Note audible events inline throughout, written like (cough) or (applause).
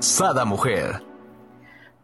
Sada Mujer.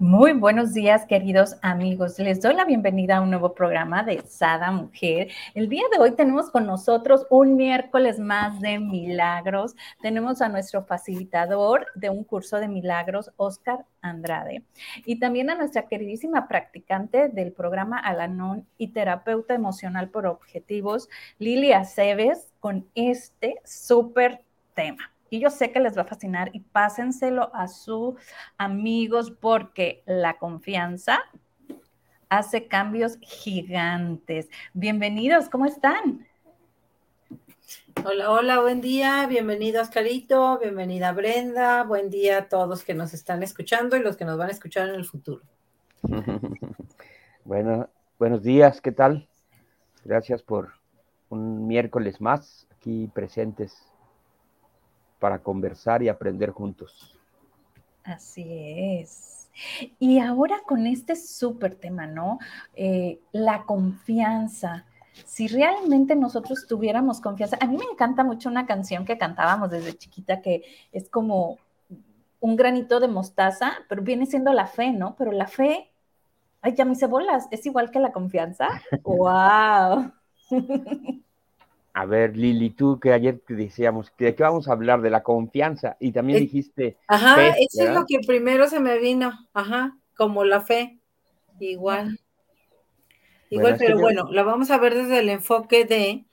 Muy buenos días, queridos amigos. Les doy la bienvenida a un nuevo programa de Sada Mujer. El día de hoy tenemos con nosotros un miércoles más de milagros. Tenemos a nuestro facilitador de un curso de milagros, Oscar Andrade, y también a nuestra queridísima practicante del programa Alanon y terapeuta emocional por objetivos, Lilia Aceves, con este súper tema. Y yo sé que les va a fascinar y pásenselo a sus amigos porque la confianza hace cambios gigantes. Bienvenidos, ¿cómo están? Hola, hola, buen día, bienvenido Oscarito, bienvenida Brenda, buen día a todos que nos están escuchando y los que nos van a escuchar en el futuro. (laughs) bueno, buenos días, ¿qué tal? Gracias por un miércoles más aquí presentes para conversar y aprender juntos. Así es. Y ahora con este súper tema, ¿no? Eh, la confianza. Si realmente nosotros tuviéramos confianza, a mí me encanta mucho una canción que cantábamos desde chiquita que es como un granito de mostaza, pero viene siendo la fe, ¿no? Pero la fe, ay, ya me hice bolas, es igual que la confianza. (laughs) ¡Wow! (laughs) A ver, Lili, tú que ayer te decíamos que de qué vamos a hablar, de la confianza, y también dijiste. Ajá, eso es lo que primero se me vino, ajá, como la fe, igual. Igual, pero bueno, la vamos a ver desde el enfoque de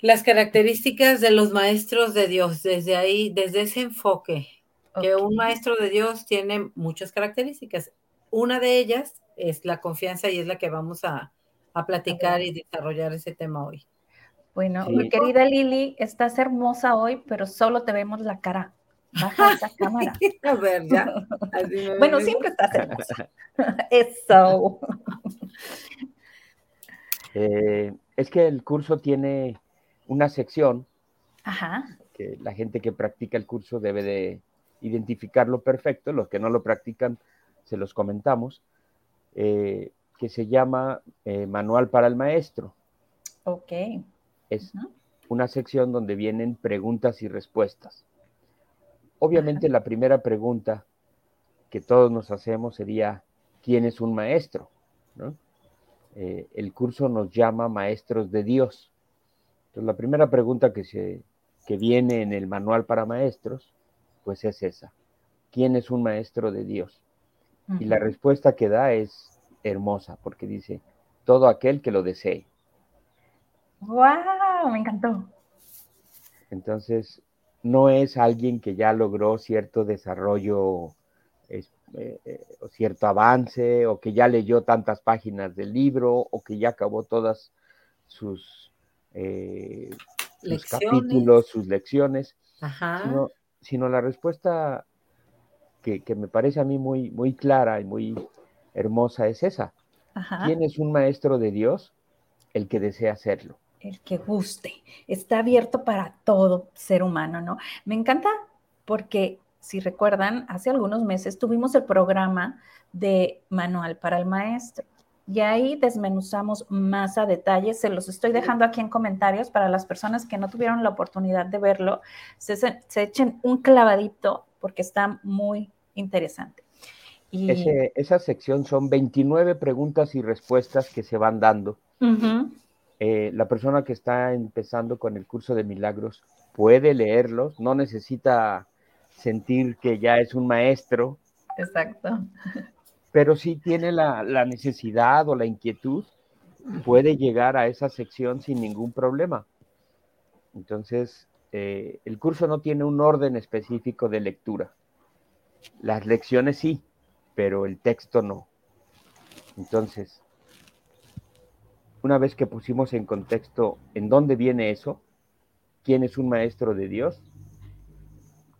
las características de los maestros de Dios, desde ahí, desde ese enfoque, que un maestro de Dios tiene muchas características. Una de ellas es la confianza y es la que vamos a, a platicar y desarrollar ese tema hoy. Bueno, mi querida Lili, estás hermosa hoy, pero solo te vemos la cara. Baja esa (laughs) cámara. A ver, ya. (laughs) bueno, siempre estás hermosa. (laughs) Eso. Eh, es que el curso tiene una sección que la gente que practica el curso debe de identificarlo perfecto. Los que no lo practican, se los comentamos, eh, que se llama eh, Manual para el Maestro. Ok. Es una sección donde vienen preguntas y respuestas. Obviamente la primera pregunta que todos nos hacemos sería, ¿quién es un maestro? Eh, el curso nos llama maestros de Dios. Entonces la primera pregunta que, se, que viene en el manual para maestros, pues es esa. ¿Quién es un maestro de Dios? Y la respuesta que da es hermosa, porque dice, todo aquel que lo desee. ¡Wow! Me encantó. Entonces, no es alguien que ya logró cierto desarrollo eh, eh, o cierto avance, o que ya leyó tantas páginas del libro, o que ya acabó todas sus, eh, capítulos, sus lecciones, Sino, la respuesta que, me parece a mí muy, muy clara y muy hermosa es esa. ¿Quién es un maestro de Dios? El que desea hacerlo el que guste, está abierto para todo ser humano, ¿no? Me encanta porque, si recuerdan, hace algunos meses tuvimos el programa de Manual para el Maestro. Y ahí desmenuzamos más a detalle. Se los estoy dejando aquí en comentarios para las personas que no tuvieron la oportunidad de verlo. Se, echen un clavadito porque está muy interesante. Y... esa sección son 29 preguntas y respuestas que se van dando. Eh, la persona que está empezando con el curso de milagros puede leerlos, no necesita sentir que ya es un maestro. Exacto. Pero si tiene la, necesidad o la inquietud, puede llegar a esa sección sin ningún problema. Entonces, eh, el curso no tiene un orden específico de lectura. Las lecciones sí, pero el texto no. Entonces, una vez que pusimos en contexto en dónde viene eso, quién es un maestro de Dios,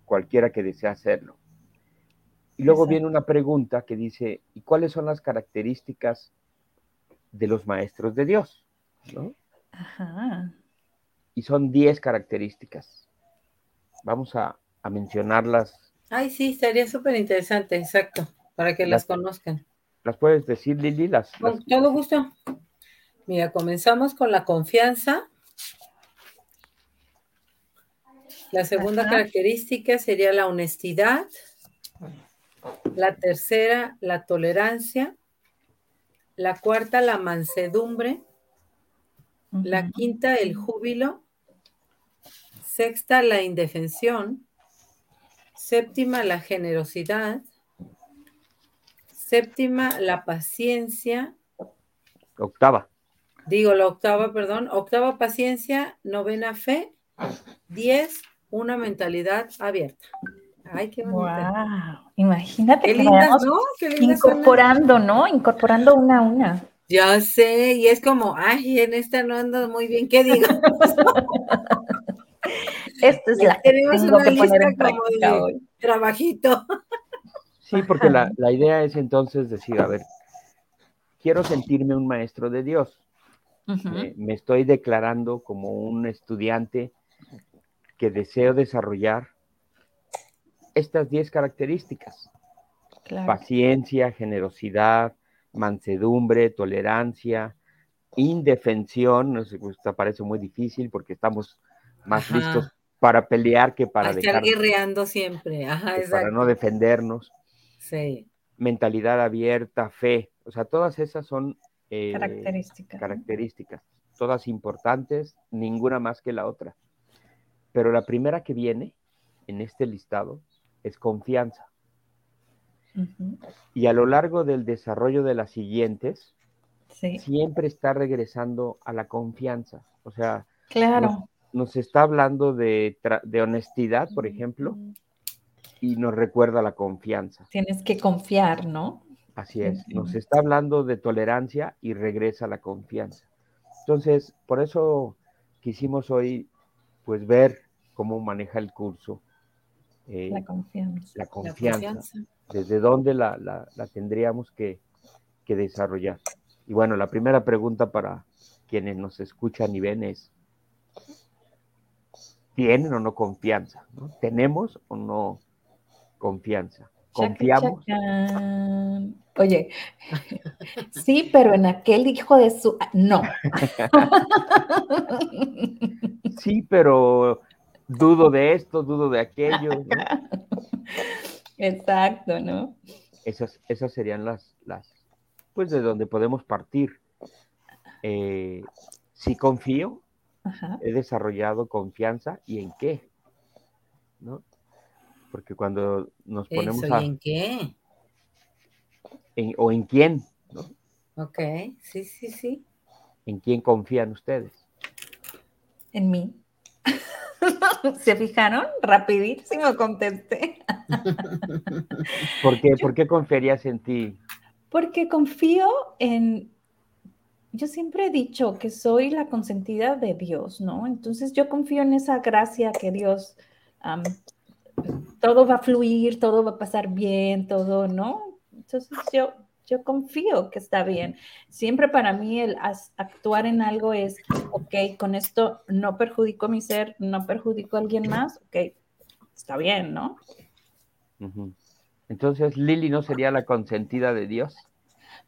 cualquiera que desea hacerlo. Y luego viene una pregunta que dice, ¿y cuáles son las características de los maestros de Dios? Ajá. Y son 10 características. Vamos a, mencionarlas. Ay, sí, estaría súper interesante, exacto, para que las, conozcan. ¿Las puedes decir, Lili? Las, Con todo gusto. Mira, comenzamos con la confianza. La segunda característica sería la honestidad. La tercera, la tolerancia. La cuarta, la mansedumbre. La quinta, el júbilo. Sexta, la indefensión. Séptima, la generosidad. Séptima, la paciencia. Octava. Digo, la octava, perdón. Octava, paciencia. Novena, fe. Diez, una mentalidad abierta. Ay, qué bonita. Wow. Imagínate que lindas, ¿no? incorporando, ¿no? Incorporando una a una. Ya sé, y es como, ay, en esta no ando muy bien, ¿qué digo? (laughs) Esta es la que tengo que poner en práctica hoy. Trabajito. Sí, porque la, la idea es entonces decir, a ver, quiero sentirme un maestro de Dios. Me estoy declarando como un estudiante que deseo desarrollar estas 10 características. Paciencia, generosidad, mansedumbre, tolerancia, indefensión, no sé, pues, parece muy difícil porque estamos más listos para pelear que para estar guerreando siempre, para no defendernos. Sí. Mentalidad abierta, fe, o sea, todas esas son eh, características. características, todas importantes, ninguna más que la otra. Pero la primera que viene en este listado es confianza. Y a lo largo del desarrollo de las siguientes, siempre está regresando a la confianza. O sea, claro. nos, está hablando de, honestidad, por ejemplo, y nos recuerda la confianza. Tienes que confiar, ¿no? Así es. Nos está hablando de tolerancia y regresa la confianza. Entonces, por eso quisimos hoy pues ver cómo maneja el curso. Eh, la confianza. La confianza. Desde dónde la, la, tendríamos que, que, desarrollar. Y bueno, la primera pregunta para quienes nos escuchan y ven es, ¿tienen o no confianza? ¿Tenemos o no confianza? ¿Confiamos? Oye, (laughs) sí, pero en aquel hijo de su... No. (laughs) Sí, pero dudo de esto, dudo de aquello. Exacto, ¿no? Esas, esas serían las, las, pues de donde podemos partir. Eh, si confío, he desarrollado confianza y en qué, ¿no? Porque cuando nos ponemos a... ¿En qué? o en quién, ¿no? Ok, sí, sí, sí. ¿En quién confían ustedes? En mí. (laughs) ¿Se fijaron? Rapidísimo contesté. ¿Por qué, ¿Por qué confiarías en ti? Porque confío en... Yo siempre he dicho que soy la consentida de Dios, ¿no? Entonces yo confío en esa gracia que Dios... todo va a fluir, todo va a pasar bien, todo, ¿no? Entonces yo, yo confío que está bien. Siempre para mí el actuar en algo es, ok, con esto no perjudico a mi ser, no perjudico a alguien más, ok, está bien, ¿no? Entonces, Lili no sería la consentida de Dios.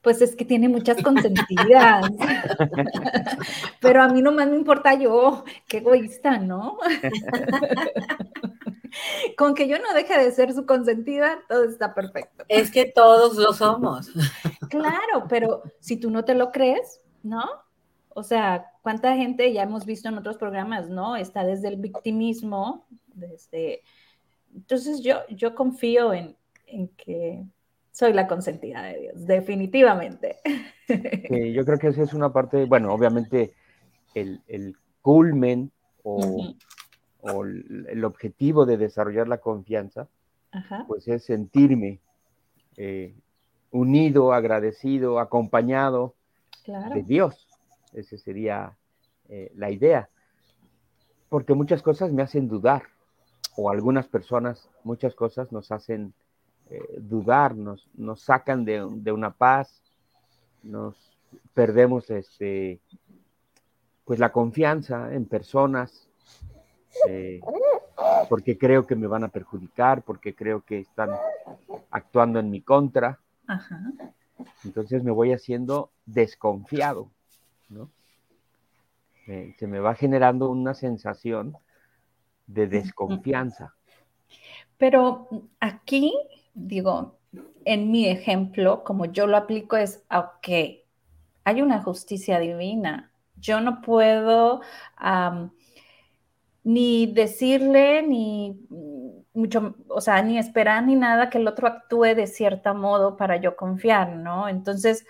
Pues es que tiene muchas consentidas. (laughs) Pero a mí no más me importa yo, qué egoísta, ¿no? (laughs) (laughs) Con que yo no deje de ser su consentida, todo está perfecto. Es que todos lo somos. (laughs) Claro, pero si tú no te lo crees, ¿no? O sea, ¿cuánta gente ya hemos visto en otros programas, ¿no? Está desde el victimismo, desde... Entonces yo, yo confío en, que soy la consentida de Dios, definitivamente. (laughs) yo creo que esa es una parte, bueno, obviamente el, el culmen o, o el objetivo de desarrollar la confianza, pues es sentirme eh, unido, agradecido, acompañado de Dios. Esa sería eh, la idea. Porque muchas cosas me hacen dudar, o algunas personas, muchas cosas nos hacen eh, dudar, nos, nos sacan de, una paz, nos perdemos este, pues la confianza en personas, eh, porque creo que me van a perjudicar, porque creo que están actuando en mi contra. Entonces me voy haciendo desconfiado, ¿no? se me va generando una sensación de desconfianza. Pero aquí, digo, en mi ejemplo, como yo lo aplico, es, ok, hay una justicia divina. Yo no puedo ni decirle, ni mucho, o sea, ni esperar ni nada que el otro actúe de cierto modo para yo confiar, ¿no? Entonces,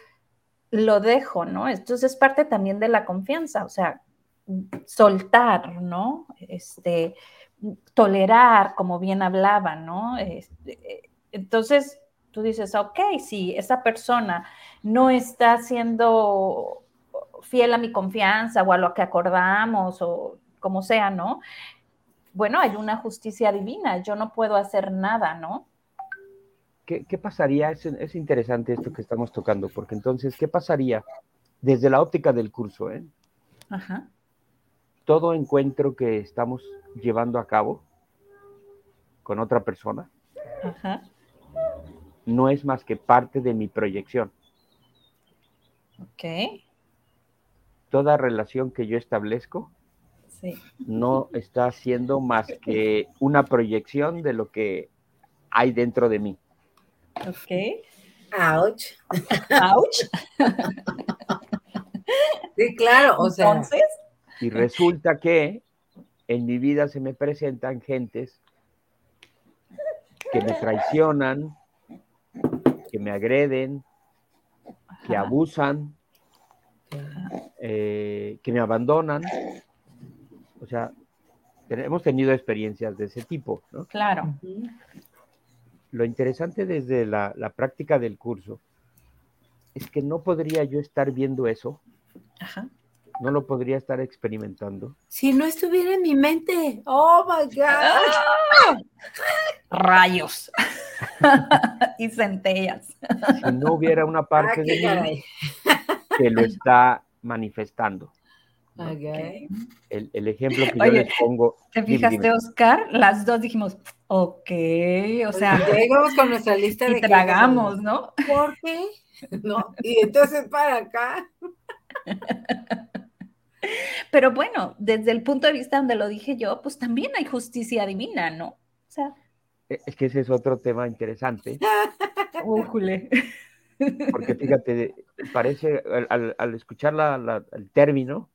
lo dejo, ¿no? Entonces es parte también de la confianza, o sea, soltar, ¿no? Este, tolerar, como bien hablaba, ¿no? Este, entonces, tú dices, ok, si esa persona no está siendo fiel a mi confianza o a lo que acordamos o como sea, ¿no? Bueno, hay una justicia divina, yo no puedo hacer nada, ¿no? ¿Qué, pasaría? Es, es, interesante esto que estamos tocando, porque entonces, ¿qué pasaría desde la óptica del curso? Eh? Ajá todo encuentro que estamos llevando a cabo con otra persona no es más que parte de mi proyección. Ok. Toda relación que yo establezco no está siendo más que una proyección de lo que hay dentro de mí. Ok. Ouch. Ouch. sí, claro. O sea, Entonces, y resulta que en mi vida se me presentan gentes que me traicionan, que me agreden, que abusan, eh, que me abandonan. O sea, hemos tenido experiencias de ese tipo, ¿no? Claro. Lo interesante desde la, la práctica del curso es que no podría yo estar viendo eso Ajá no lo podría estar experimentando. Si no estuviera en mi mente. Oh my God. ¡Ah! Rayos. (laughs) y centellas. Si no hubiera una parte ah, de mí que lo está manifestando. El, el, ejemplo que yo les pongo. ¿Te fijaste, Oscar? Las dos dijimos, ok, o sea. Llegamos con nuestra lista y tragamos, ¿no? ¿Por qué? No, y entonces para acá. Pero bueno, desde el punto de vista donde lo dije yo, pues también hay justicia divina, ¿no? O sea. E, es que ese es otro tema interesante. (laughs) Porque fíjate, parece, al, escuchar el término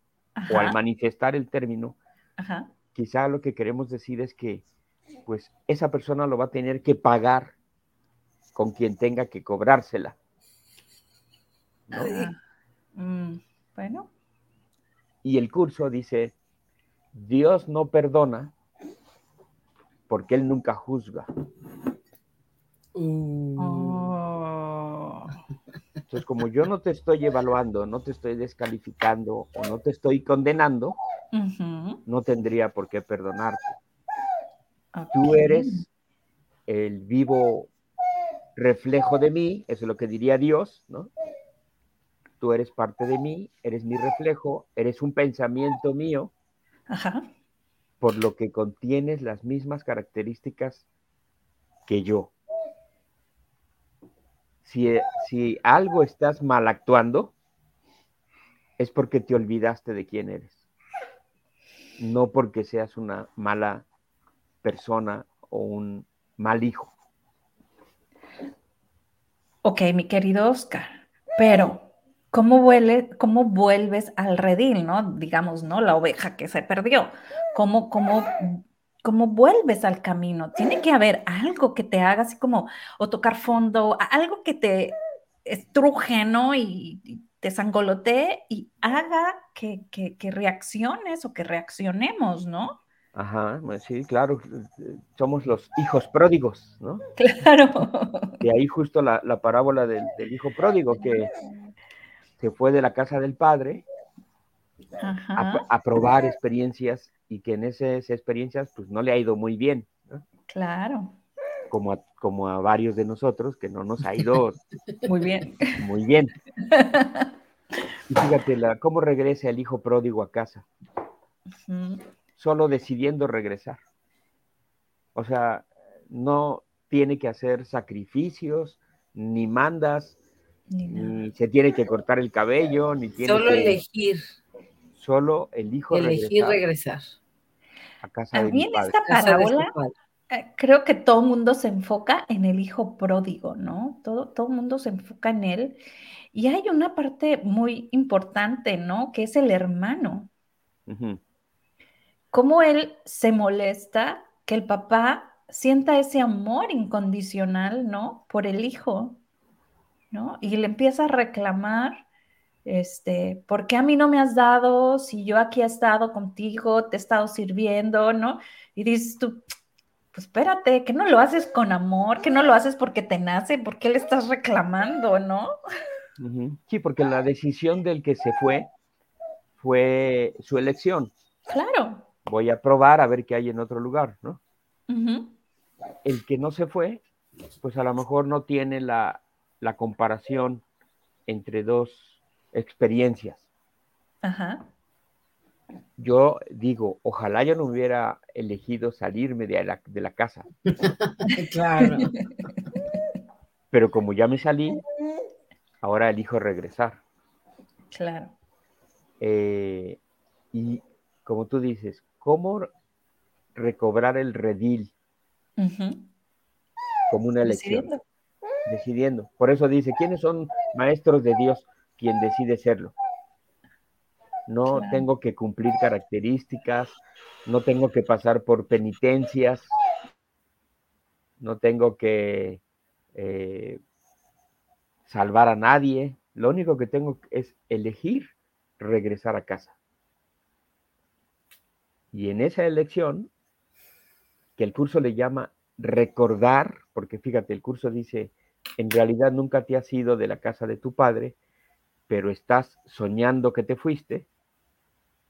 o al manifestar el término, quizá lo que queremos decir es que pues esa persona lo va a tener que pagar con quien tenga que cobrársela. Mm, bueno, y el curso dice, Dios no perdona porque Él nunca juzga. Oh. Entonces, como yo no te estoy evaluando, no te estoy descalificando o no te estoy condenando, no tendría por qué perdonarte. Tú eres el vivo reflejo de mí, eso es lo que diría Dios, ¿no? tú eres parte de mí, eres mi reflejo, eres un pensamiento mío, por lo que contienes las mismas características que yo. Si, algo estás mal actuando, es porque te olvidaste de quién eres, no porque seas una mala persona o un mal hijo. Ok, mi querido Oscar, pero ¿cómo, cómo vuelves al redil, ¿no? Digamos, ¿no? La oveja que se perdió. ¿Cómo, cómo, cómo vuelves al camino? Tiene que haber algo que te haga así como, o tocar fondo, algo que te estruje, ¿no? Y, te sangolotee y haga que, que, reacciones o que reaccionemos, ¿no? Ajá, sí, claro, somos los hijos pródigos, ¿no? (laughs) Claro. Y ahí justo la, parábola del, del, hijo pródigo, que se fue de la casa del padre a, probar experiencias y que en esas experiencias pues no le ha ido muy bien. Claro. Como a como a varios de nosotros, que no nos ha (laughs) ido muy bien. Muy bien. (laughs) Y fíjate, la, cómo regresa el hijo pródigo a casa. Solo decidiendo regresar. O sea, no tiene que hacer sacrificios, ni mandas, ni, se tiene que cortar el cabello, ni tiene Solo elegir. Solo el hijo Elegir regresar. A casa de mi padre. esta parábola eh, creo que todo el mundo se enfoca en el hijo pródigo, ¿no? Todo, todo el mundo se enfoca en él. Y hay una parte muy importante, ¿no? Que es el hermano. Cómo él se molesta que el papá sienta ese amor incondicional, ¿no? Por el hijo, ¿no? Y le empieza a reclamar, este, ¿por qué a mí no me has dado si yo aquí he estado contigo, te he estado sirviendo, ¿no? Y dices tú, pues espérate, que no lo haces con amor, que no lo haces porque te nace, ¿por qué le estás reclamando, no? Sí, porque la decisión del que se fue fue su elección. Claro. Voy a probar a ver qué hay en otro lugar, ¿no? El que no se fue, pues a lo mejor no tiene la, la comparación entre dos experiencias. Ajá yo digo, ojalá yo no hubiera elegido salirme de la, de la casa. (laughs) claro. Pero como ya me salí, ahora elijo regresar. Claro. Eh, y como tú dices, ¿cómo recobrar el redil? Como una elección. Decidiendo. Decidiendo. Por eso dice, ¿quiénes son maestros de Dios? Quien decide serlo. No tengo que cumplir características, no tengo que pasar por penitencias, no tengo que eh, salvar a nadie, lo único que tengo es elegir regresar a casa. Y en esa elección, que el curso le llama recordar, porque fíjate, el curso dice, en realidad nunca te has ido de la casa de tu padre, pero estás soñando que te fuiste,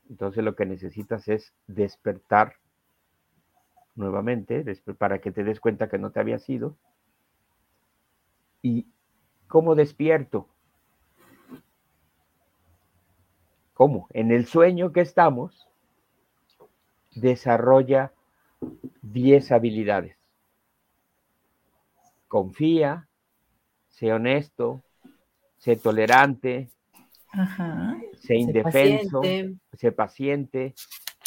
entonces lo que necesitas es despertar nuevamente para que te des cuenta que no te había sido. ¿Y cómo despierto? ¿Cómo? En el sueño que estamos, desarrolla 10 habilidades. Confía, sé honesto, sé tolerante, sé indefenso, sé paciente.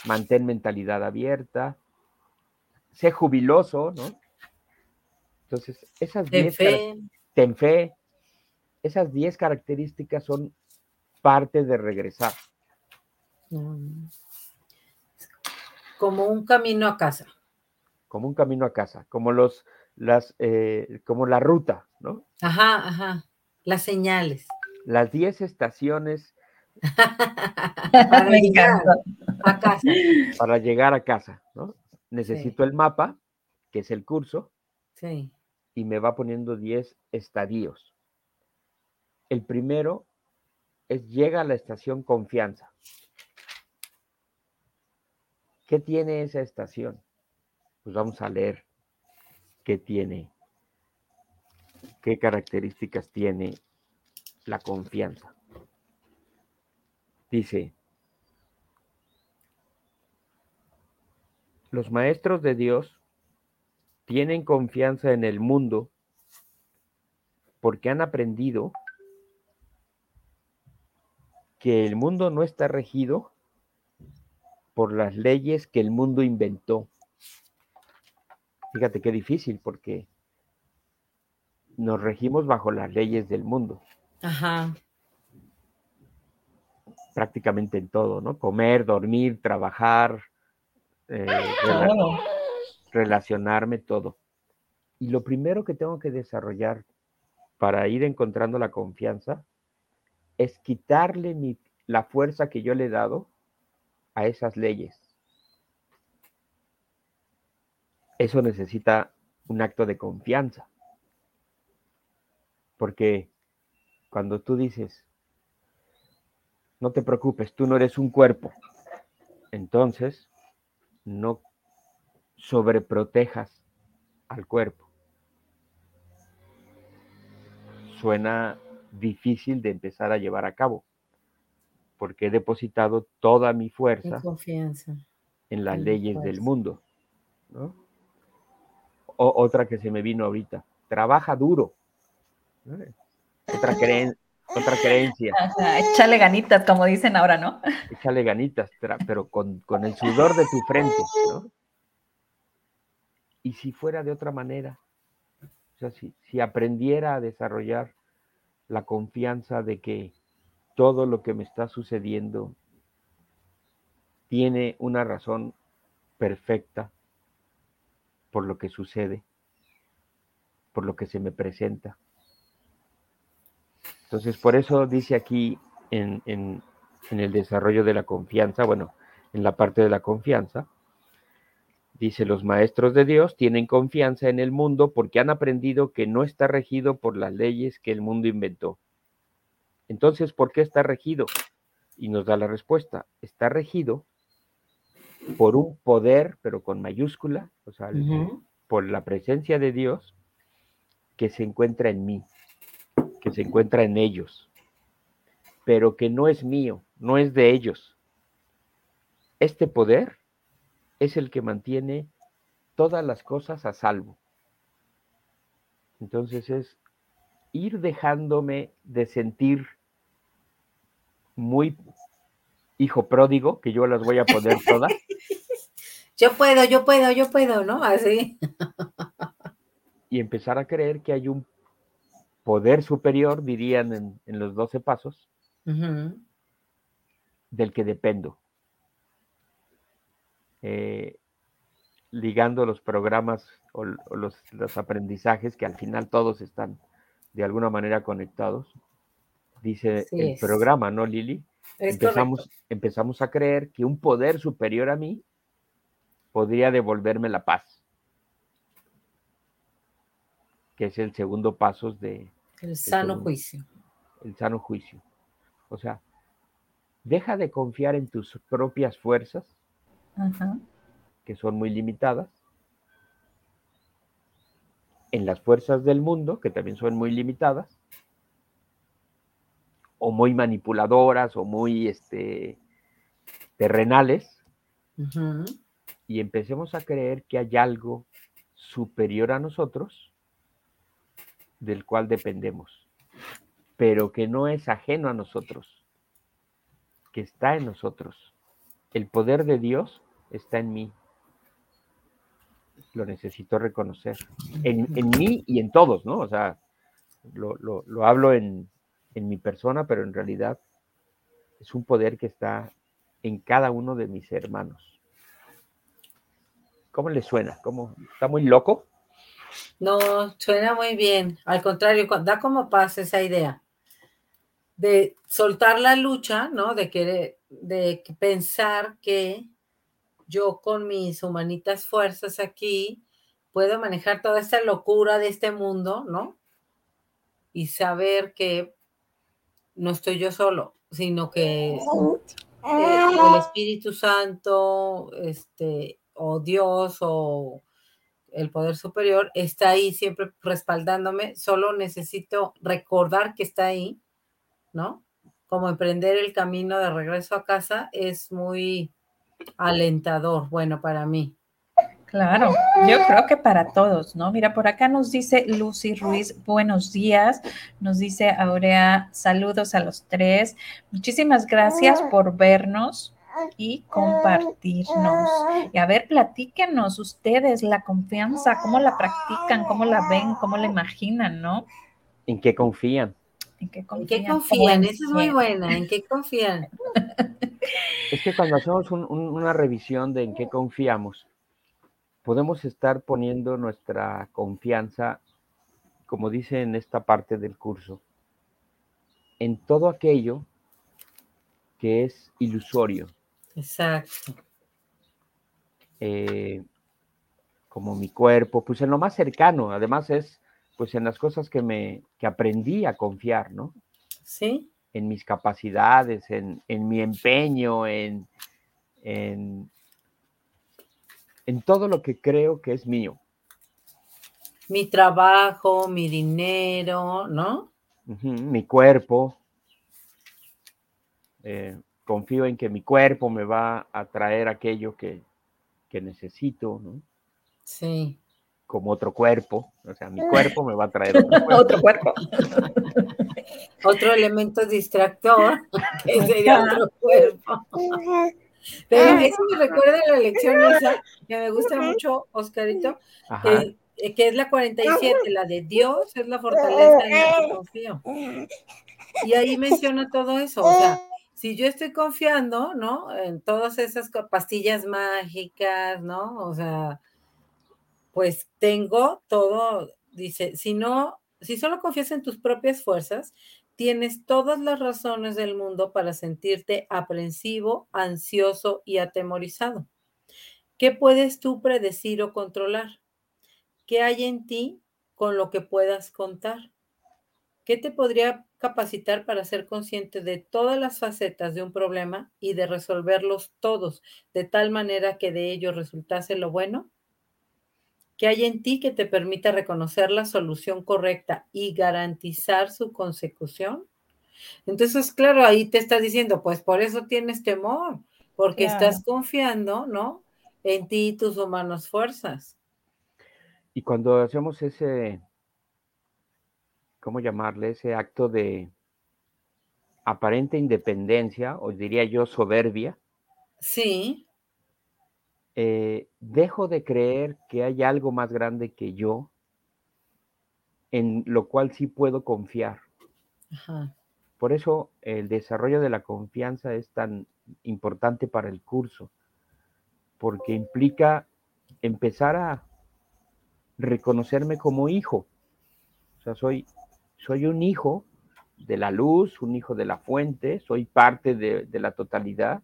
mantén mentalidad abierta, sé jubiloso, ¿no? Entonces, esas 10 ten fe, esas 10 características son parte de regresar. Mm. Como un camino a casa. Como un camino a casa, como los, las, eh, como la ruta, ¿no? Ajá, ajá. Las señales las 10 estaciones (laughs) para, (laughs) llegar a casa. para llegar a casa, ¿no? Necesito el mapa, que es el curso, sí. y me va poniendo 10 estadios. El primero es llega a la estación confianza. ¿Qué tiene esa estación? Pues vamos a leer qué tiene, qué características tiene la confianza. Dice, los maestros de Dios tienen confianza en el mundo porque han aprendido que el mundo no está regido por las leyes que el mundo inventó. Fíjate qué difícil porque nos regimos bajo las leyes del mundo. Ajá. Prácticamente en todo, ¿no? Comer, dormir, trabajar, eh, relacionarme, todo. Y lo primero que tengo que desarrollar para ir encontrando la confianza es quitarle mi, la fuerza que yo le he dado a esas leyes. Eso necesita un acto de confianza. Porque cuando tú dices, no te preocupes, tú no eres un cuerpo, entonces no sobreprotejas al cuerpo. suena difícil de empezar a llevar a cabo, porque he depositado toda mi fuerza confianza. en las leyes del mundo. ¿no? otra que se me vino ahorita, trabaja duro. Otra, otra creencia. échale ganitas, como dicen ahora, ¿no? Échale ganitas, pero con, con el sudor de tu frente, ¿no? Y si fuera de otra manera, o sea, si, si aprendiera a desarrollar la confianza de que todo lo que me está sucediendo tiene una razón perfecta por lo que sucede, por lo que se me presenta. Entonces, por eso dice aquí en, en, el desarrollo de la confianza, bueno, en la parte de la confianza, dice, los maestros de Dios tienen confianza en el mundo porque han aprendido que no está regido por las leyes que el mundo inventó. Entonces, ¿por qué está regido? Y nos da la respuesta, está regido por un poder, pero con mayúscula, o sea, por la presencia de Dios que se encuentra en mí, que se encuentra en ellos, pero que no es mío, no es de ellos. Este poder es el que mantiene todas las cosas a salvo. Entonces es ir dejándome de sentir muy hijo pródigo, que yo las voy a poner todas. (laughs) Yo puedo, yo puedo, yo puedo, ¿no? Así. Y empezar a creer que hay un poder superior, dirían en, los 12 pasos, del que dependo. Eh, ligando los programas o, los, aprendizajes, que al final todos están de alguna manera conectados, dice el programa, ¿no, Lili? empezamos, empezamos a creer que un poder superior a mí podría devolverme la paz, que es el segundo paso de... El sano juicio. El sano juicio. O sea, deja de confiar en tus propias fuerzas, que son muy limitadas, en las fuerzas del mundo, que también son muy limitadas, o muy manipuladoras o muy este, terrenales, y empecemos a creer que hay algo superior a nosotros del cual dependemos, pero que no es ajeno a nosotros, que está en nosotros. El poder de Dios está en mí. Lo necesito reconocer. En, mí y en todos, ¿no? O sea, lo hablo en, en mi persona, pero en realidad es un poder que está en cada uno de mis hermanos. ¿Cómo le suena? ¿Cómo, ¿Está muy loco? No, suena muy bien. Al contrario, da como paz esa idea de soltar la lucha, ¿no? De querer, de pensar que yo con mis humanitas fuerzas aquí puedo manejar toda esta locura de este mundo, ¿no? Y saber que no estoy yo solo, sino que el Espíritu Santo, este, o Dios, o el poder superior está ahí siempre respaldándome, solo necesito recordar que está ahí, ¿no? Como emprender el camino de regreso a casa es muy alentador, bueno, para mí. Claro, yo creo que para todos, ¿no? Mira, por acá nos dice Lucy Ruiz, buenos días. Nos dice Aurea, saludos a los tres. Muchísimas gracias por vernos y compartirnos. Y a ver, platíquenos ustedes la confianza, cómo la practican, cómo la ven, cómo la imaginan, ¿no? ¿En qué confían? ¿En qué confían? ¿En qué confían? Esa es muy buena. ¿En qué confían? (laughs) Es que cuando hacemos una revisión de en qué confiamos, podemos estar poniendo nuestra confianza, como dice en esta parte del curso, en todo aquello que es ilusorio. Exacto. Eh, como mi cuerpo, pues en lo más cercano, además es pues en las cosas que me que aprendí a confiar, ¿no? Sí. En mis capacidades, en, en mi empeño, en, en, en todo lo que creo que es mío. Mi trabajo, mi dinero, ¿no? mi cuerpo. Eh, confío en que mi cuerpo me va a traer aquello que, que necesito, ¿no? Sí. Como otro cuerpo, o sea, mi (laughs) cuerpo me va a traer otro cuerpo. otro (laughs) elemento distractor, (laughs) que sería otro cuerpo. Pero eso me recuerda a la lección esa, que me gusta mucho, Oscarito, eh, que es la 47, la de Dios es la fortaleza en la que confío. Y ahí menciona todo eso, o sea, si yo estoy confiando, ¿no? En todas esas pastillas mágicas, ¿no? O sea, pues tengo todo, dice, si no, si solo confías en tus propias fuerzas, tienes todas las razones del mundo para sentirte aprensivo, ansioso y atemorizado. ¿Qué puedes tú predecir o controlar? ¿Qué hay en ti con lo que puedas contar? ¿Qué te podría capacitar para ser consciente de todas las facetas de un problema y de resolverlos todos de tal manera que de ello resultase lo bueno? ¿Qué hay en ti que te permita reconocer la solución correcta y garantizar su consecución? Entonces, claro, ahí te está diciendo, pues por eso tienes temor, porque estás confiando, ¿no? En ti y tus humanas fuerzas. Y cuando hacemos ese, ¿cómo llamarle? Ese acto de aparente independencia, o diría yo soberbia. Sí. Eh, dejo de creer que hay algo más grande que yo, en lo cual sí puedo confiar. Por eso el desarrollo de la confianza es tan importante para el curso, porque implica empezar a reconocerme como hijo. O sea, soy, soy un hijo de la luz, un hijo de la fuente, soy parte de, la totalidad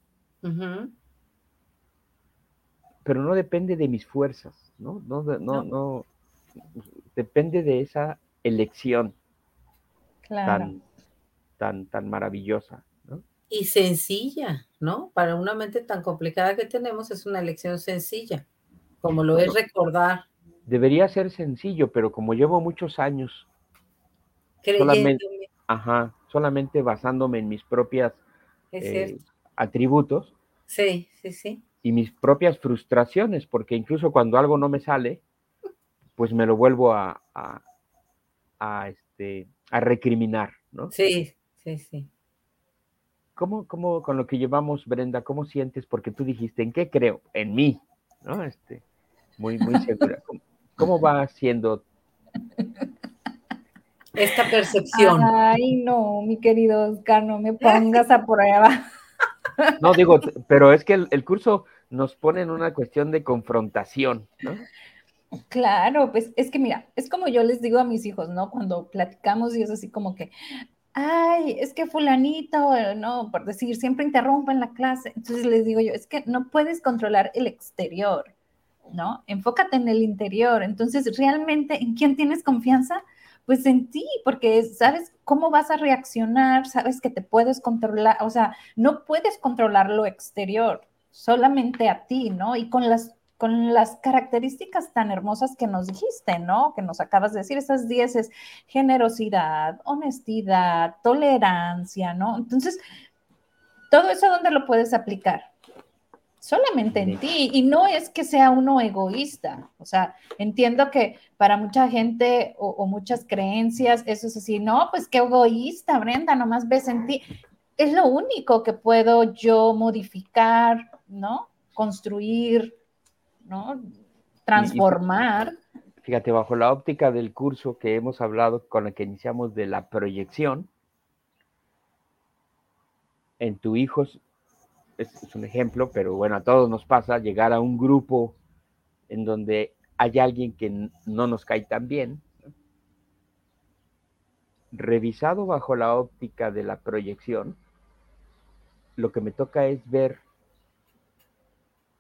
pero no depende de mis fuerzas, ¿no? No, no, no, depende de esa elección tan, tan, tan maravillosa, ¿no? Y sencilla, ¿no? Para una mente tan complicada que tenemos es una elección sencilla, como lo es recordar. Debería ser sencillo, pero como llevo muchos años solamente, ajá, solamente basándome en mis propias eh, atributos. Sí, sí, sí y mis propias frustraciones, porque incluso cuando algo no me sale, pues me lo vuelvo a, a, este, a recriminar, ¿no? Sí, sí, sí. ¿Cómo, ¿Cómo, con lo que llevamos, Brenda, cómo sientes? Porque tú dijiste, ¿en qué creo? En mí, ¿no? Este, muy, muy segura. (laughs) ¿Cómo, va siendo esta percepción? Ay, no, mi querido Oscar, no me pongas a prueba. (laughs) No, digo, pero es que el curso nos pone en una cuestión de confrontación, ¿no? Claro, pues es que mira, es como yo les digo a mis hijos, ¿no? Cuando platicamos y es así como que, ay, es que fulanito, no, por decir, siempre interrumpen la clase. Entonces les digo yo, es que no puedes controlar el exterior, ¿no? Enfócate en el interior. Entonces, realmente, ¿en quién tienes confianza? Pues en ti, porque sabes cómo vas a reaccionar, sabes que te puedes controlar, o sea, no puedes controlar lo exterior, solamente a ti, ¿no? Y con las, con las características tan hermosas que nos dijiste, ¿no? Que nos acabas de decir, esas 10 es generosidad, honestidad, tolerancia, ¿no? Entonces, todo eso, ¿dónde lo puedes aplicar? Solamente en ti. Y no es que sea uno egoísta. O sea, entiendo que para mucha gente o, o muchas creencias, eso es así, no, pues qué egoísta, Brenda, nomás ves en ti es lo único que puedo yo modificar, ¿no? Construir, ¿no? Transformar. Fíjate, bajo la óptica del curso que hemos hablado, con el que iniciamos de la proyección, en tu hijo, es, un ejemplo, pero bueno, a todos nos pasa llegar a un grupo en donde hay alguien que no nos cae tan bien, revisado bajo la óptica de la proyección, lo que me toca es ver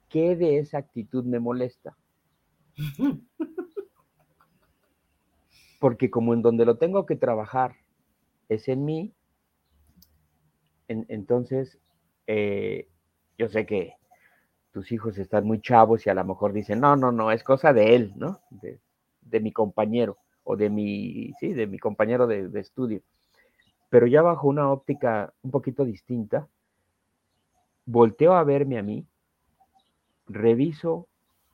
qué de esa actitud me molesta. (laughs) Porque como en donde lo tengo que trabajar es en mí, entonces eh, yo sé que tus hijos están muy chavos y a lo mejor dicen, no, no, no, es cosa de él, ¿no? De, mi compañero o de mi, sí, de mi compañero de, de estudio. pero ya bajo una óptica un poquito distinta, volteo a verme a mí, reviso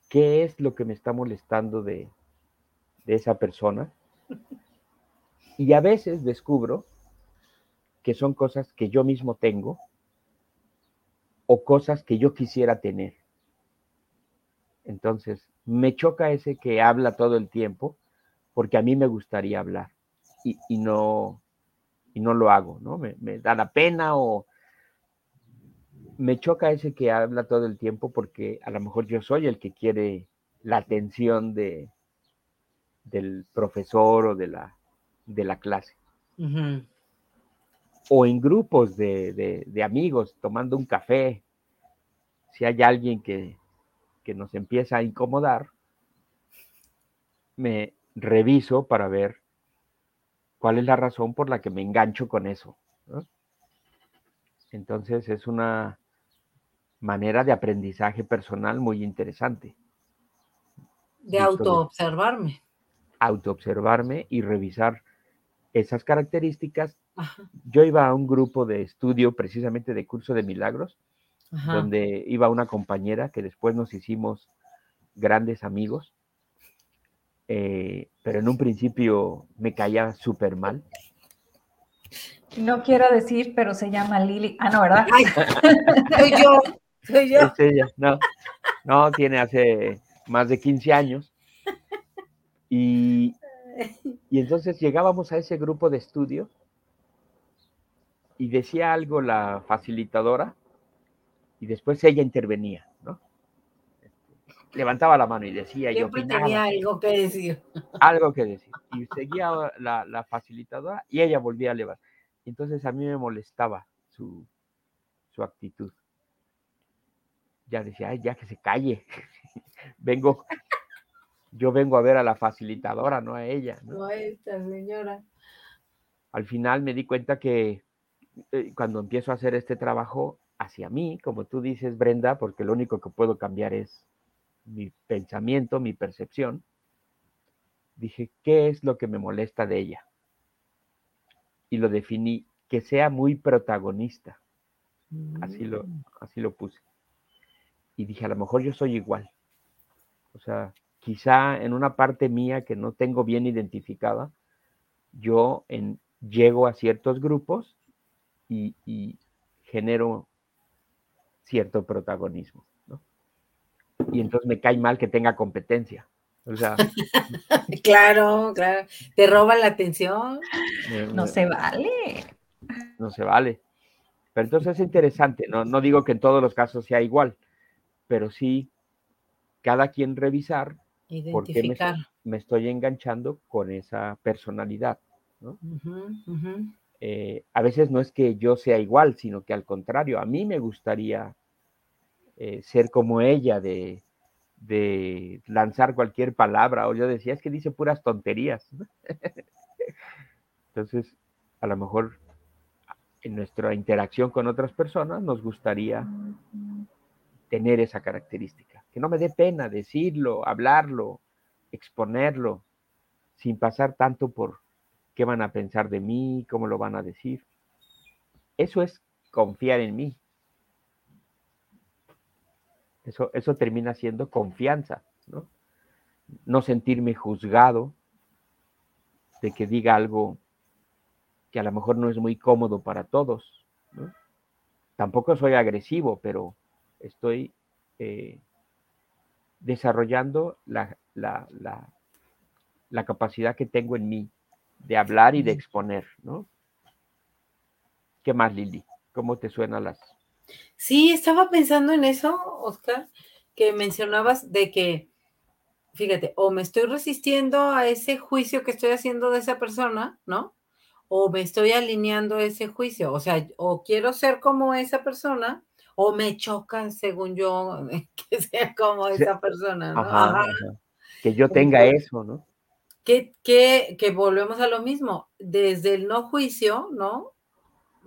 qué es lo que me está molestando de, de esa persona y a veces descubro que son cosas que yo mismo tengo o cosas que yo quisiera tener. Entonces, me choca ese que habla todo el tiempo porque a mí me gustaría hablar y, no, y no lo hago, ¿no? Me, da la pena o me choca ese que habla todo el tiempo porque a lo mejor yo soy el que quiere la atención de, del profesor o de la, de la clase. O en grupos de, de, amigos tomando un café, si hay alguien que, que nos empieza a incomodar, me reviso para ver cuál es la razón por la que me engancho con eso. Entonces es una manera de aprendizaje personal muy interesante. De autoobservarme. Autoobservarme y revisar esas características. Yo iba a un grupo de estudio precisamente de curso de milagros, donde iba una compañera que después nos hicimos grandes amigos, eh, pero en un principio me caía súper mal. No quiero decir, pero se llama Lili. Ah, no, ¿verdad? soy yo, soy yo. Es ella, no, no, tiene hace más de 15 años. Y, y entonces llegábamos a ese grupo de estudio y decía algo la facilitadora y después ella intervenía, ¿no? Levantaba la mano y decía, yo tenía algo que decir. Algo que decir. Y seguía la, facilitadora y ella volvía a levantar. Entonces a mí me molestaba su, su actitud. Ya decía, Ay, ya que se calle. (laughs) vengo, yo vengo a ver a la facilitadora, no a ella. No, a esta señora. Al final me di cuenta que eh, cuando empiezo a hacer este trabajo, hacia mí, como tú dices, Brenda, porque lo único que puedo cambiar es mi pensamiento, mi percepción, dije, ¿qué es lo que me molesta de ella? Y lo definí, que sea muy protagonista. Así lo, mm. así lo puse. Y dije, a lo mejor yo soy igual. O sea, quizá en una parte mía que no tengo bien identificada, yo en, llego a ciertos grupos y, y genero cierto protagonismo. ¿no? Y entonces me cae mal que tenga competencia. O sea, (laughs) claro, claro. Te roban la atención. no se vale. No se vale. Pero entonces es interesante, no, no digo que en todos los casos sea igual, pero sí cada quien revisar por qué me, me, estoy enganchando con esa personalidad. ¿no? Eh, a veces no es que yo sea igual, sino que al contrario, a mí me gustaría eh, ser como ella, de, lanzar cualquier palabra, o yo decía, es que dice puras tonterías. (laughs) Entonces, a lo mejor en nuestra interacción con otras personas nos gustaría tener esa característica, que no me dé pena decirlo, hablarlo, exponerlo, sin pasar tanto por qué van a pensar de mí, cómo lo van a decir. Eso es confiar en mí. Eso, eso termina siendo confianza, ¿no? No sentirme juzgado de que diga algo que a lo mejor no es muy cómodo para todos. Tampoco soy agresivo, pero estoy eh, desarrollando la, la, la capacidad que tengo en mí de hablar y de exponer, ¿no? ¿Qué más, Lili? ¿Cómo te suenan las? Sí, estaba pensando en eso, Oscar, que mencionabas de que, fíjate, o me estoy resistiendo a ese juicio que estoy haciendo de esa persona, ¿no? O me estoy alineando a ese juicio, o sea, o quiero ser como esa persona, o me choca, según yo, (laughs) que sea como esa persona, ¿no? Que yo tenga eso, ¿no? Que, que, que volvemos a lo mismo, desde el no juicio, ¿no?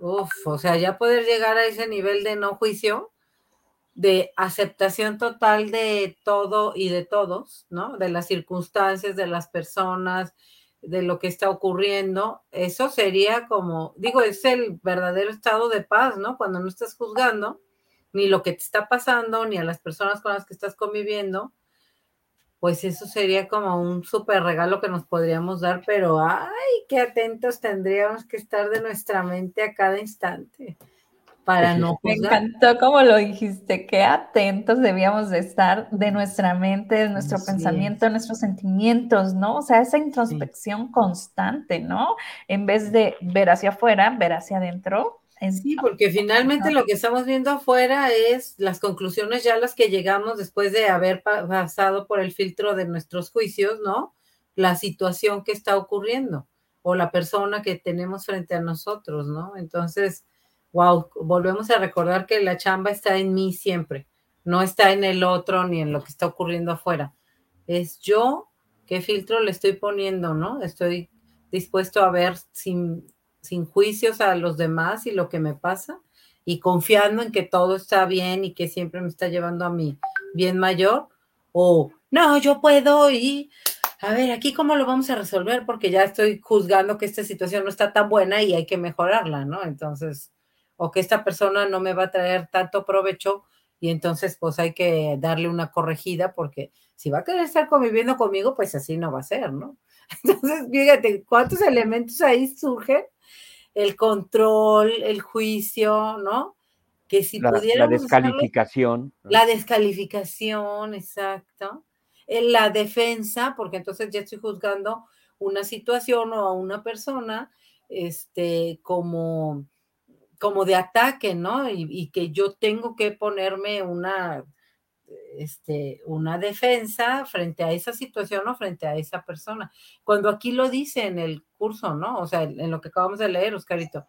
O sea, ya poder llegar a ese nivel de no juicio, de aceptación total de todo y de todos, ¿no? De las circunstancias, de las personas, de lo que está ocurriendo, eso sería como, digo, es el verdadero estado de paz, ¿no? Cuando no estás juzgando ni lo que te está pasando, ni a las personas con las que estás conviviendo, pues eso sería como un súper regalo que nos podríamos dar, pero ay, qué atentos tendríamos que estar de nuestra mente a cada instante para no Me encantó como lo dijiste, qué atentos debíamos de estar de nuestra mente, de nuestro pensamiento, de nuestros sentimientos, ¿no? O sea, esa introspección constante, ¿no? En vez de ver hacia afuera, ver hacia adentro. Sí, porque finalmente lo que estamos viendo afuera es las conclusiones ya las que llegamos después de haber pasado por el filtro de nuestros juicios, ¿no? La situación que está ocurriendo o la persona que tenemos frente a nosotros, ¿no? Entonces, wow, volvemos a recordar que la chamba está en mí siempre, no está en el otro ni en lo que está ocurriendo afuera. Es yo qué filtro le estoy poniendo, ¿no? Estoy dispuesto a ver sin, sin juicios a los demás y lo que me pasa y confiando en que todo está bien y que siempre me está llevando a mi bien mayor o no, yo puedo y a ver, aquí cómo lo vamos a resolver porque ya estoy juzgando que esta situación no está tan buena y hay que mejorarla, ¿no? Entonces, o que esta persona no me va a traer tanto provecho y entonces pues hay que darle una corregida porque si va a querer estar conviviendo conmigo, pues así no va a ser, ¿no? (laughs) Entonces, fíjate, ¿cuántos elementos ahí surgen? El control, el juicio, ¿no? Que si la, La descalificación. la descalificación, exacto. La defensa, porque entonces ya estoy juzgando una situación o a una persona, este, como como de ataque, ¿no? Y, que yo tengo que ponerme una, este, una defensa frente a esa situación o frente a esa persona. Cuando aquí lo dice en el curso, ¿no? O sea, en lo que acabamos de leer, Oscarito,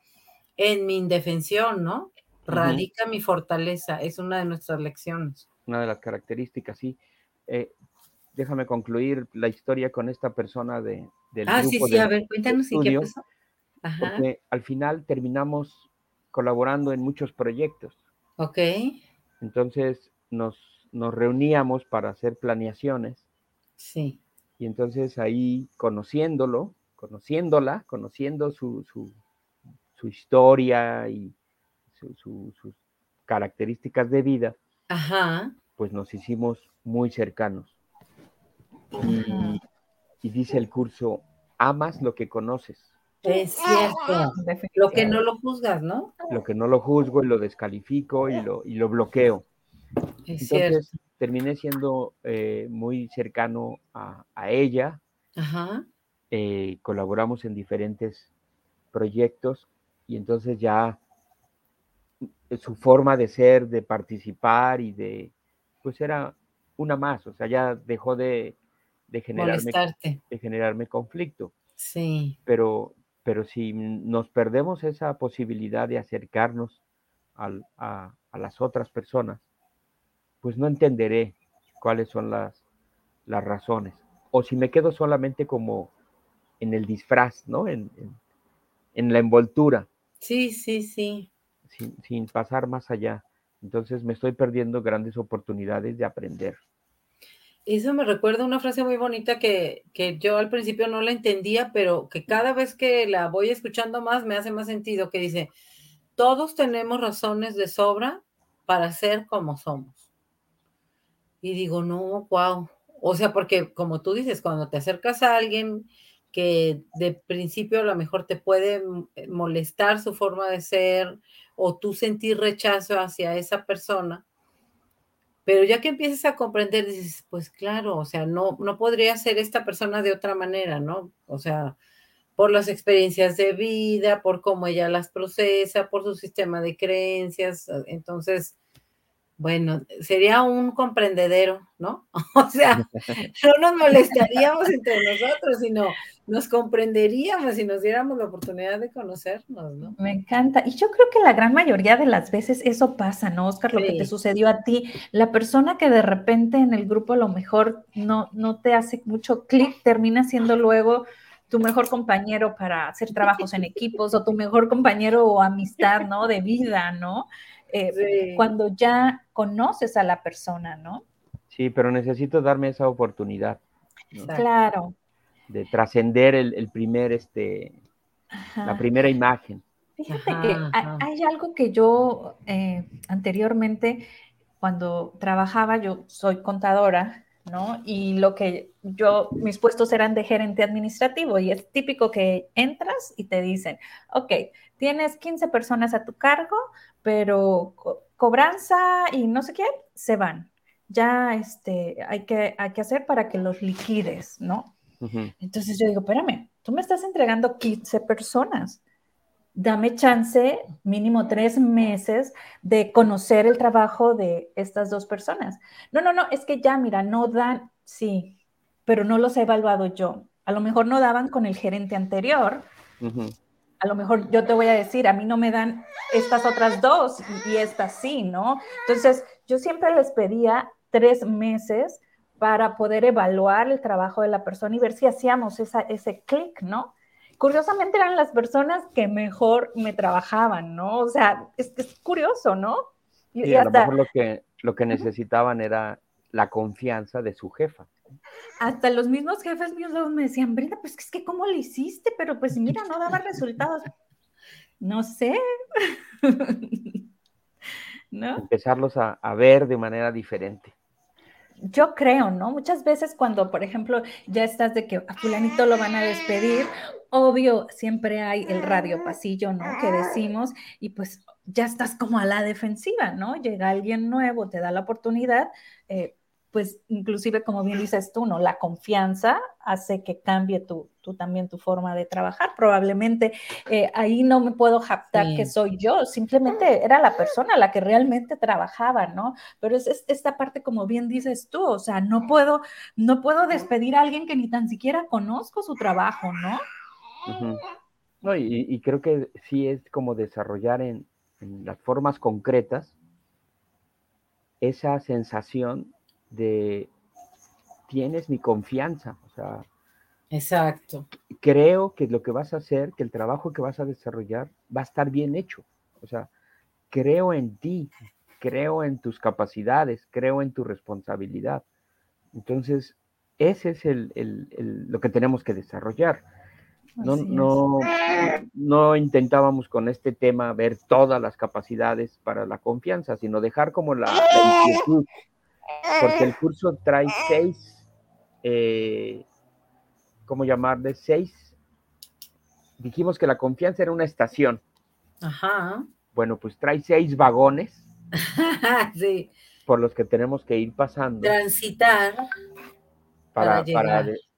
en mi indefensión, ¿no? Radica mi fortaleza, es una de nuestras lecciones. Una de las características, sí. Eh, déjame concluir la historia con esta persona de, del ah, sí, sí, a ver, cuéntanos y qué pasó. Porque al final terminamos colaborando en muchos proyectos. Ok. Entonces nos, nos reuníamos para hacer planeaciones. Sí. Y entonces ahí conociéndolo, conociéndola, conociendo su, su, historia y sus características de vida, Ajá. pues nos hicimos muy cercanos. Y, y, dice el curso, amas lo que conoces. Es cierto. Lo que no lo juzgas, ¿no? Lo que no lo juzgo y lo descalifico y lo, y lo bloqueo. Es Entonces, terminé siendo eh, muy cercano a, ella. Ajá. Eh, colaboramos en diferentes proyectos y entonces ya su forma de ser, de participar y de, pues era una más, o sea, ya dejó de, de generarme, de generarme conflicto. Sí. Pero pero si nos perdemos esa posibilidad de acercarnos a, las otras personas, pues no entenderé cuáles son las, las razones. O si me quedo solamente como en el disfraz, ¿no? En, la envoltura. Sí, sí, sí. Sin, sin, pasar más allá. Entonces me estoy perdiendo grandes oportunidades de aprender. Eso me recuerda una frase muy bonita que, yo al principio no la entendía, pero que cada vez que la voy escuchando más me hace más sentido, que dice, todos tenemos razones de sobra para ser como somos. Y digo, no, wow. O sea, porque como tú dices, cuando te acercas a alguien que de principio a lo mejor te puede molestar su forma de ser o tú sentir rechazo hacia esa persona, pero ya que empiezas a comprender, dices, pues claro, o sea, no, no podría ser esta persona de otra manera, ¿no? O sea, por las experiencias de vida, por cómo ella las procesa, por su sistema de creencias. Entonces, bueno, sería un comprendedero, ¿no? (laughs) O sea, no nos molestaríamos entre nosotros, sino nos comprenderíamos y nos diéramos la oportunidad de conocernos, ¿no? Me encanta. Y yo creo que la gran mayoría de las veces eso pasa, ¿no, Oscar? Lo que te sucedió a ti, la persona que de repente en el grupo a lo mejor no, no te hace mucho clic, termina siendo luego tu mejor compañero para hacer trabajos en equipos o tu mejor compañero o amistad, ¿no? De vida, ¿no? Eh, cuando ya conoces a la persona, ¿no? Sí, pero necesito darme esa oportunidad. Claro. de trascender el, primer, este, la primera imagen. Fíjate que hay, algo que yo eh, anteriormente, cuando trabajaba, yo soy contadora, ¿no? Y lo que yo, mis puestos eran de gerente administrativo y es típico que entras y te dicen, ok, tienes 15 personas a tu cargo, pero cobranza y no sé qué, se van. Ya este, hay, que, hay que hacer para que los liquides, ¿no? Entonces yo digo, espérame, tú me estás entregando 15 personas. Dame chance, mínimo tres meses, de conocer el trabajo de estas dos personas. No, no, no, es que ya, mira, no dan, sí, pero no los he evaluado yo. A lo mejor no daban con el gerente anterior. A lo mejor yo te voy a decir, a mí no me dan estas otras dos y, estas sí, ¿no? Entonces, yo siempre les pedía tres meses para poder evaluar el trabajo de la persona y ver si hacíamos ese clic, ¿no? Curiosamente eran las personas que mejor me trabajaban, ¿no? O sea, es, es curioso, ¿no? Y, a lo mejor lo que, lo que necesitaban era la confianza de su jefa. Hasta los mismos jefes míos me decían, Brenda, pues es que cómo lo hiciste, pero pues mira, no daba resultados. No sé. (laughs) ¿No? Empezarlos a, a ver de manera diferente yo creo, ¿no? Muchas veces cuando, por ejemplo, ya estás de que a fulanito lo van a despedir, obvio, siempre hay el radio pasillo, ¿no? Que decimos, y pues ya estás como a la defensiva, ¿no? Llega alguien nuevo, te da la oportunidad, eh, pues inclusive como bien dices tú, ¿no? La confianza hace que cambie tu, tú también tu forma de trabajar. Probablemente eh, ahí no me puedo jactar que soy yo, simplemente era la persona la que realmente trabajaba, ¿no? Pero es, esta parte como bien dices tú, o sea, no puedo, no puedo despedir a alguien que ni tan siquiera conozco su trabajo, ¿no? No, y, creo que sí es como desarrollar en las formas concretas esa sensación de tienes mi confianza, o sea, exacto. Creo que lo que vas a hacer, que el trabajo que vas a desarrollar va a estar bien hecho. O sea, creo en ti, creo en tus capacidades, creo en tu responsabilidad. Entonces, ese es lo que tenemos que desarrollar. No, no, no, intentábamos con este tema ver todas las capacidades para la confianza, sino dejar como la, la porque el curso trae seis, eh, ¿cómo llamarle? Seis. Dijimos que la confianza era una estación. Ajá. Bueno, pues trae seis vagones. (laughs) sí. Por los que tenemos que ir pasando. Transitar. Para,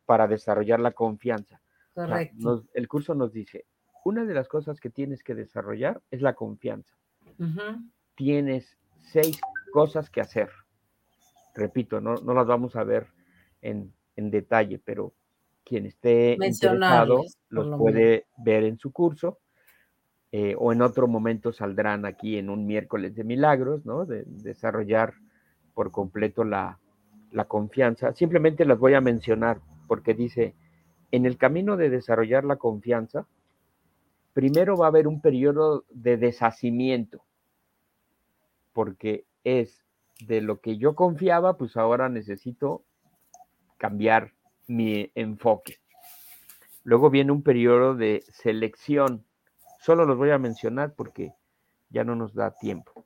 para, desarrollar la confianza. Correcto. el curso nos dice, una de las cosas que tienes que desarrollar es la confianza. Tienes seis cosas que hacer repito, no, no las vamos a ver en, detalle, pero quien esté interesado los puede ver en su curso eh, o en otro momento saldrán aquí en un miércoles de milagros, ¿no? De, desarrollar por completo la, la confianza. Simplemente las voy a mencionar porque dice, en el camino de desarrollar la confianza, primero va a haber un periodo de deshacimiento, porque es de lo que yo confiaba, pues ahora necesito cambiar mi enfoque. Luego viene un periodo de selección. Solo los voy a mencionar porque ya no nos da tiempo.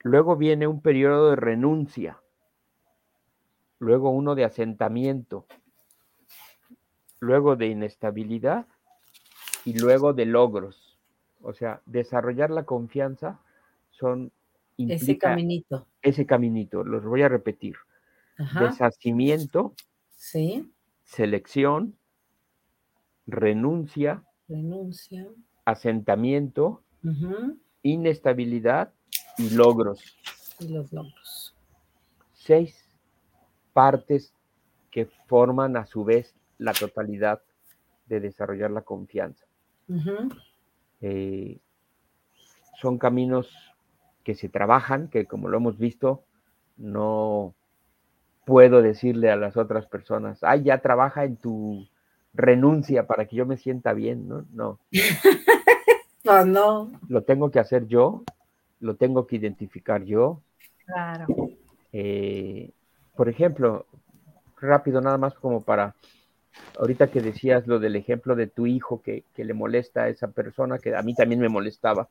Luego viene un periodo de renuncia. Luego uno de asentamiento. Luego de inestabilidad y luego de logros. O sea, desarrollar la confianza son ese caminito. Ese caminito, los voy a repetir. Deshacimiento, sí. selección, renuncia, renuncia, asentamiento, inestabilidad y logros. Y los logros. Seis partes que forman a su vez la totalidad de desarrollar la confianza. Eh, son caminos que se trabajan, que como lo hemos visto, no puedo decirle a las otras personas, ay, ya trabaja en tu renuncia para que yo me sienta bien, ¿no? No. (laughs) no, no. Lo tengo que hacer yo, lo tengo que identificar yo. Claro. Eh, por ejemplo, rápido nada más como para ahorita que decías lo del ejemplo de tu hijo que, que le molesta a esa persona, que a mí también me molestaba.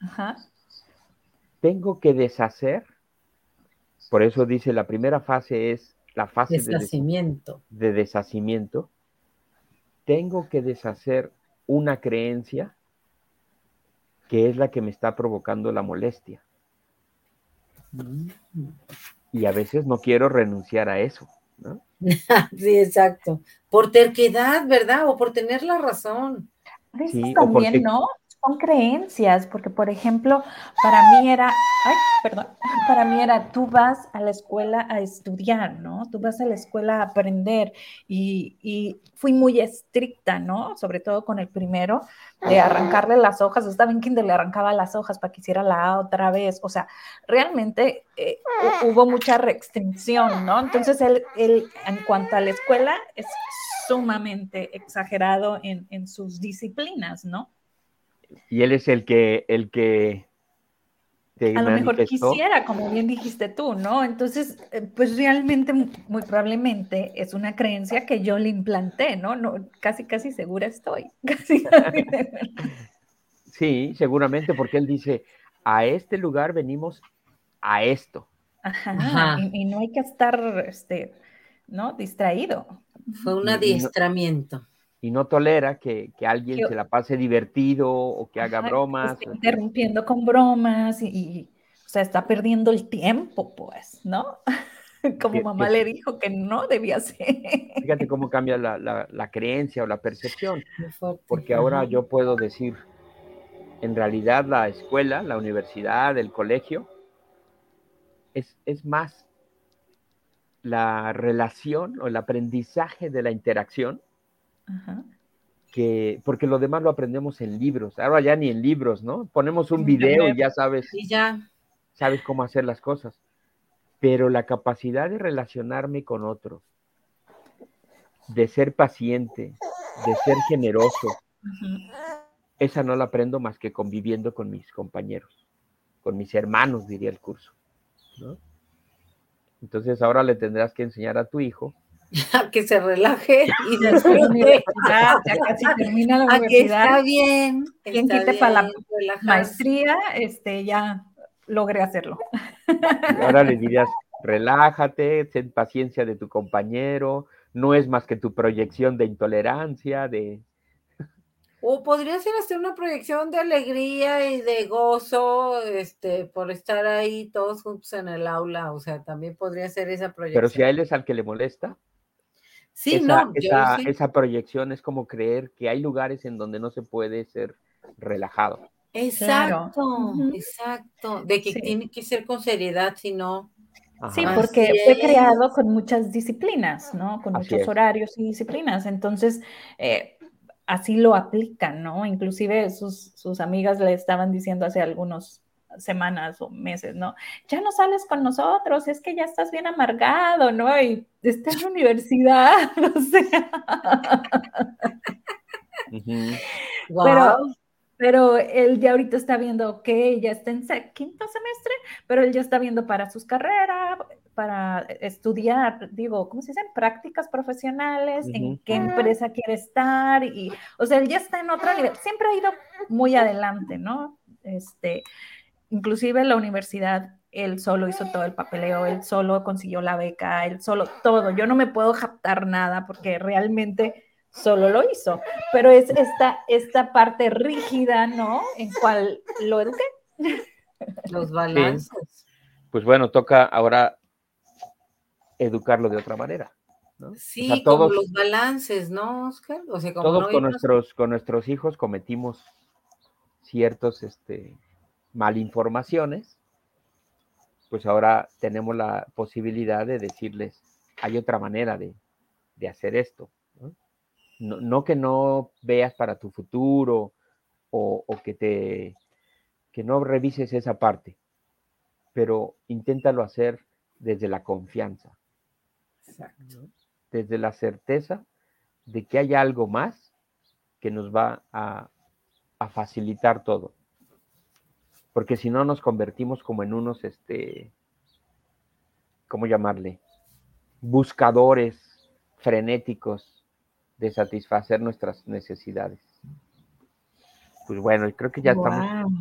Ajá. Tengo que deshacer, por eso dice la primera fase es la fase deshacimiento. De, de deshacimiento. Tengo que deshacer una creencia que es la que me está provocando la molestia. Y a veces no quiero renunciar a eso, ¿no? (laughs) sí, exacto. Por terquedad, ¿verdad? O por tener la razón. Sí, también, ¿no? Son creencias, porque por ejemplo, para mí era, ay, perdón, para mí era, tú vas a la escuela a estudiar, ¿no? Tú vas a la escuela a aprender y, y fui muy estricta, ¿no? Sobre todo con el primero, de arrancarle las hojas, estaba en kinder, le arrancaba las hojas para que hiciera la otra vez, o sea, realmente eh, hubo mucha restricción, ¿no? Entonces, él, él, en cuanto a la escuela, es sumamente exagerado en, en sus disciplinas, ¿no? Y él es el que, el que te A lo mejor quisiera, como bien dijiste tú, ¿no? Entonces, eh, pues realmente, muy probablemente es una creencia que yo le implanté, ¿no? no casi, casi segura estoy. (laughs) sí, seguramente, porque él dice, a este lugar venimos a esto. Ajá, Y, no hay que estar, este, ¿no? Distraído. Fue un adiestramiento y no tolera que, alguien se la pase divertido o que haga bromas. interrumpiendo con bromas y, o sea, está perdiendo el tiempo, pues, ¿no? (laughs) Como mamá le dijo que no debía ser. Fíjate cómo (laughs) cambia la, creencia o la percepción. Porque ahora yo puedo decir, en realidad la escuela, la universidad, el colegio, es, es más la relación o el aprendizaje de la interacción que, porque lo demás lo aprendemos en libros, ahora ya ni en libros, ¿no? Ponemos un video y ya sabes, y ya. sabes cómo hacer las cosas. Pero la capacidad de relacionarme con otros, de ser paciente, de ser generoso, esa no la aprendo más que conviviendo con mis compañeros, con mis hermanos, diría el curso. Entonces ahora le tendrás que enseñar a tu hijo (laughs) que se relaje y después ya, ya (laughs) casi termina la universidad. está bien. Quien quite para la maestría, este, ya logré hacerlo. ahora le dirías, relájate, ten paciencia de tu compañero, no es más que tu proyección de intolerancia, de... O podría ser hacer una proyección de alegría y de gozo, este, por estar ahí todos juntos en el aula, o sea, también podría ser esa proyección. Pero si a él es al que le molesta. Sí, esa, no, esa, esa, proyección es como creer que hay lugares en donde no se puede ser relajado. Exacto, exacto. De que tiene que ser con seriedad, si no. Sí, porque fue creado con muchas disciplinas, ¿no? Con muchos horarios y disciplinas. Entonces, eh, así lo aplican, ¿no? Inclusive sus, sus amigas le estaban diciendo hace algunos semanas o meses, ¿no? Ya no sales con nosotros, es que ya estás bien amargado, ¿no? Y estás en la universidad, (laughs) no sé. Pero, pero él ya ahorita está viendo que ya está en quinto semestre, pero él ya está viendo para sus carreras, para estudiar, digo, ¿cómo se dice? Prácticas profesionales, en qué empresa quiere estar, y, o sea, él ya está en otro nivel, siempre ha ido muy adelante, ¿no? Este, inclusive la universidad, él solo hizo todo el papeleo, él solo consiguió la beca, él solo todo. Yo no me puedo japtar nada porque realmente solo lo hizo, pero es esta, esta parte rígida, ¿no? En cual lo eduqué. Los balances. Pues bueno, toca ahora educarlo de otra manera. ¿no? Sí, todos, los balances, ¿no, Oscar? O sea, como todos con, nuestros, con nuestros hijos cometimos ciertos este, malinformaciones, pues ahora tenemos la posibilidad de decirles, hay otra manera de, hacer esto. ¿no? que no veas para tu futuro o, que te que no revises esa parte, pero inténtalo hacer desde la confianza. Desde la certeza de que hay algo más que nos va a, a facilitar todo porque si no nos convertimos como en unos, este, ¿cómo llamarle? Buscadores frenéticos de satisfacer nuestras necesidades. Pues bueno, creo que ya estamos.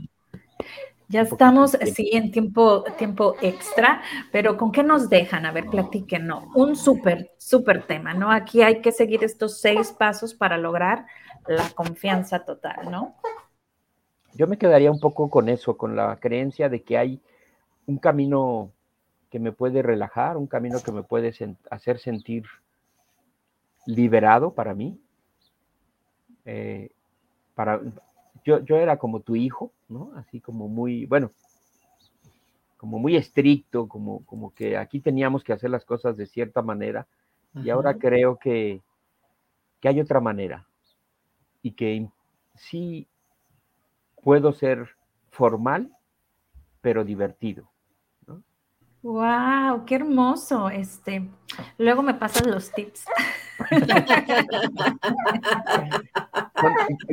Ya estamos, sí, en tiempo, tiempo extra, pero ¿con qué nos dejan? A ver, platíquenos. Un súper, súper tema, ¿no? Aquí hay que seguir estos seis pasos para lograr la confianza total, ¿no? Yo me quedaría un poco con eso, con la creencia de que hay un camino que me puede relajar, un camino que me puede hacer sentir liberado para mí. Eh, para, yo, yo era como tu hijo, ¿no? Así como muy, bueno, como muy estricto, como, como que aquí teníamos que hacer las cosas de cierta manera. Y ahora creo que, que hay otra manera y que sí puedo ser formal, pero divertido. Wow, qué hermoso. Este, luego me pasan los tips.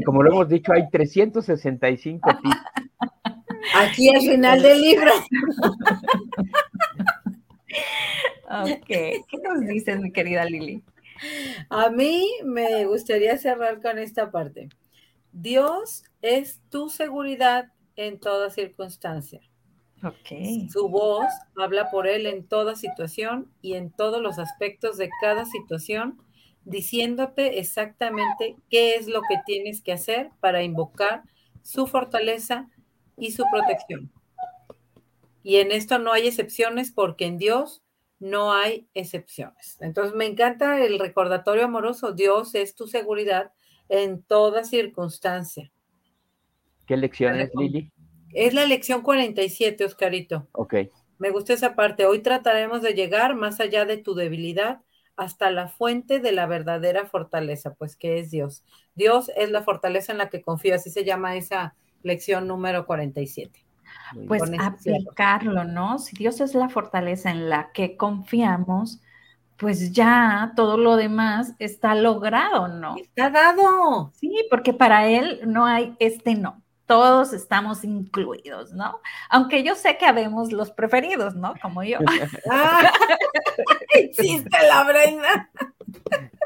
Como lo hemos dicho, hay 365 tips. Aquí al final del libro. ok, ¿qué nos dices, mi querida Lili? A mí me gustaría cerrar con esta parte. Dios es tu seguridad en toda circunstancia. Su voz habla por él en toda situación y en todos los aspectos de cada situación, diciéndote exactamente qué es lo que tienes que hacer para invocar su fortaleza y su protección. Y en esto no hay excepciones porque en Dios no hay excepciones. Entonces me encanta el recordatorio amoroso. Dios es tu seguridad en toda circunstancia. ¿Qué lección es, Lili? Es la lección 47, Oscarito. Ok. Me gusta esa parte. Hoy trataremos de llegar más allá de tu debilidad hasta la fuente de la verdadera fortaleza, pues que es Dios. Dios es la fortaleza en la que confío, así se llama esa lección número 47. Pues aplicarlo, ¿no? Si Dios es la fortaleza en la que confiamos, pues ya todo lo demás está logrado, ¿no? Está dado. Sí, porque para Él no hay este no todos estamos incluidos, ¿no? Aunque yo sé que habemos los preferidos, ¿no? Como yo. (laughs) ah, (laughs) existe la Brenda. (laughs)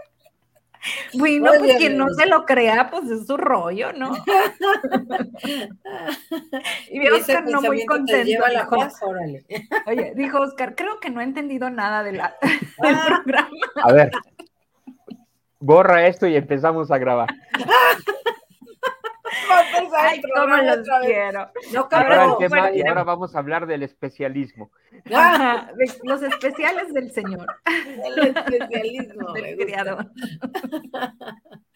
(laughs) Bueno, pues quien no se lo crea, pues es su rollo, ¿no? (laughs) y Oscar no muy contento. La paz, (laughs) Oye, dijo Oscar, creo que no he entendido nada de la, del ah. programa. A ver, borra esto y empezamos a grabar. Ay, cómo los quiero. No, ahora, el tema, y ahora vamos a hablar del especialismo. (laughs) los especiales del Señor. El especialismo. (laughs) del criador.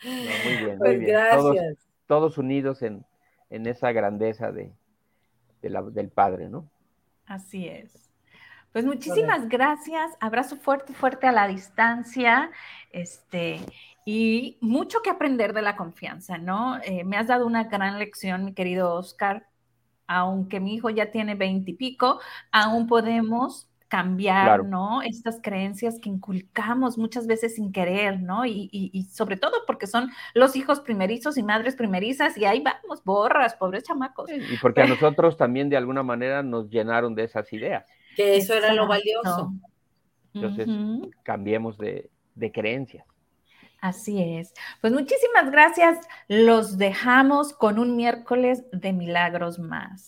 muy bien, muy pues bien. Gracias. Todos, unidos en, en, esa grandeza de, de la, del Padre, ¿no? Así es. Pues muchísimas gracias. Abrazo fuerte, fuerte a la distancia. Este, y mucho que aprender de la confianza, ¿no? Eh, me has dado una gran lección, mi querido Oscar. Aunque mi hijo ya tiene veinte y pico, aún podemos cambiar, ¿no? Estas creencias que inculcamos muchas veces sin querer, ¿no? Y, y, sobre todo porque son los hijos primerizos y madres primerizas y ahí vamos, borras, pobres chamacos. Y porque a nosotros también de alguna manera nos llenaron de esas ideas. Que eso era lo valioso. Entonces, cambiemos de, de creencias. Así es. Pues muchísimas gracias. Los dejamos con un miércoles de milagros más.